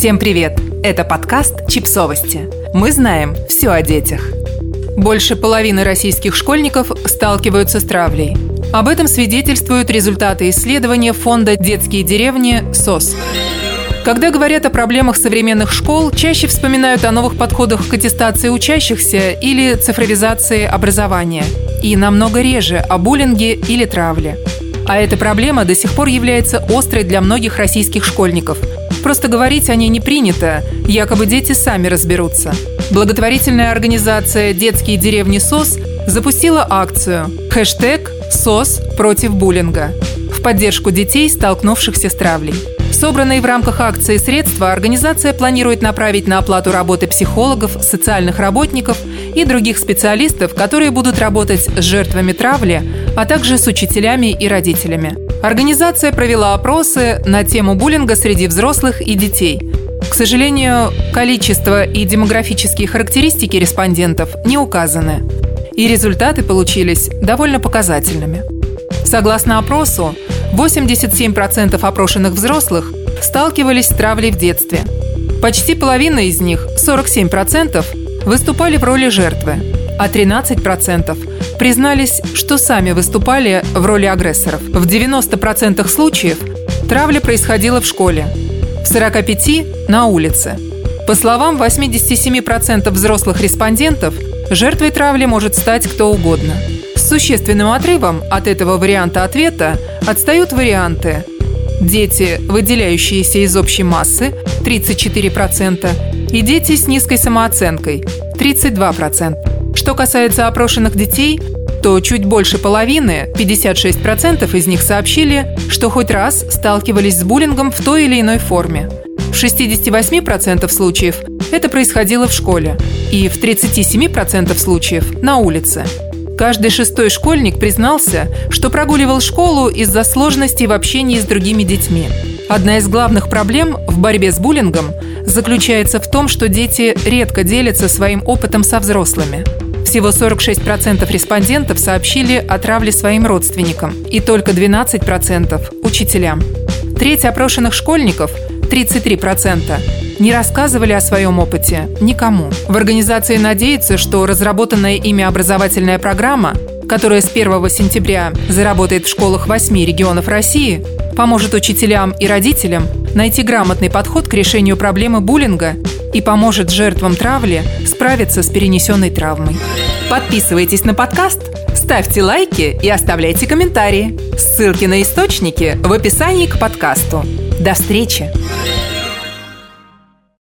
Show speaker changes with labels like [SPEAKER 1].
[SPEAKER 1] Всем привет! Это подкаст «Чипсовости». Мы знаем все о детях. Больше половины российских школьников сталкиваются с травлей. Об этом свидетельствуют результаты исследования фонда «Детские деревни» СОС. Когда говорят о проблемах современных школ, чаще вспоминают о новых подходах к аттестации учащихся или цифровизации образования. И намного реже о буллинге или травле. А эта проблема до сих пор является острой для многих российских школьников. Просто говорить о ней не принято, якобы дети сами разберутся. Благотворительная организация «Детские деревни СОС» запустила акцию «Хэштег СОС против буллинга» в поддержку детей, столкнувшихся с травлей. Собранные в рамках акции средства организация планирует направить на оплату работы психологов, социальных работников и других специалистов, которые будут работать с жертвами травли, а также с учителями и родителями. Организация провела опросы на тему буллинга среди взрослых и детей. К сожалению, количество и демографические характеристики респондентов не указаны. И результаты получились довольно показательными. Согласно опросу, 87% опрошенных взрослых сталкивались с травлей в детстве. Почти половина из них, 47%, выступали в роли жертвы, а 13% признались, что сами выступали в роли агрессоров. В 90% случаев травля происходила в школе, в 45% – на улице. По словам 87% взрослых респондентов, жертвой травли может стать кто угодно. С существенным отрывом от этого варианта ответа отстают варианты дети, выделяющиеся из общей массы – 34%, и дети с низкой самооценкой – 32%. Что касается опрошенных детей, то чуть больше половины, 56% из них сообщили, что хоть раз сталкивались с буллингом в той или иной форме. В 68% случаев это происходило в школе и в 37% случаев на улице. Каждый шестой школьник признался, что прогуливал школу из-за сложностей в общении с другими детьми. Одна из главных проблем в борьбе с буллингом заключается в том, что дети редко делятся своим опытом со взрослыми. Всего 46% респондентов сообщили о травле своим родственникам и только 12% – учителям. Треть опрошенных школьников, 33%, не рассказывали о своем опыте никому. В организации надеются, что разработанная ими образовательная программа, которая с 1 сентября заработает в школах 8 регионов России, поможет учителям и родителям найти грамотный подход к решению проблемы буллинга и поможет жертвам травли справиться с перенесенной травмой. Подписывайтесь на подкаст, ставьте лайки и оставляйте комментарии. Ссылки на источники в описании к подкасту. До встречи!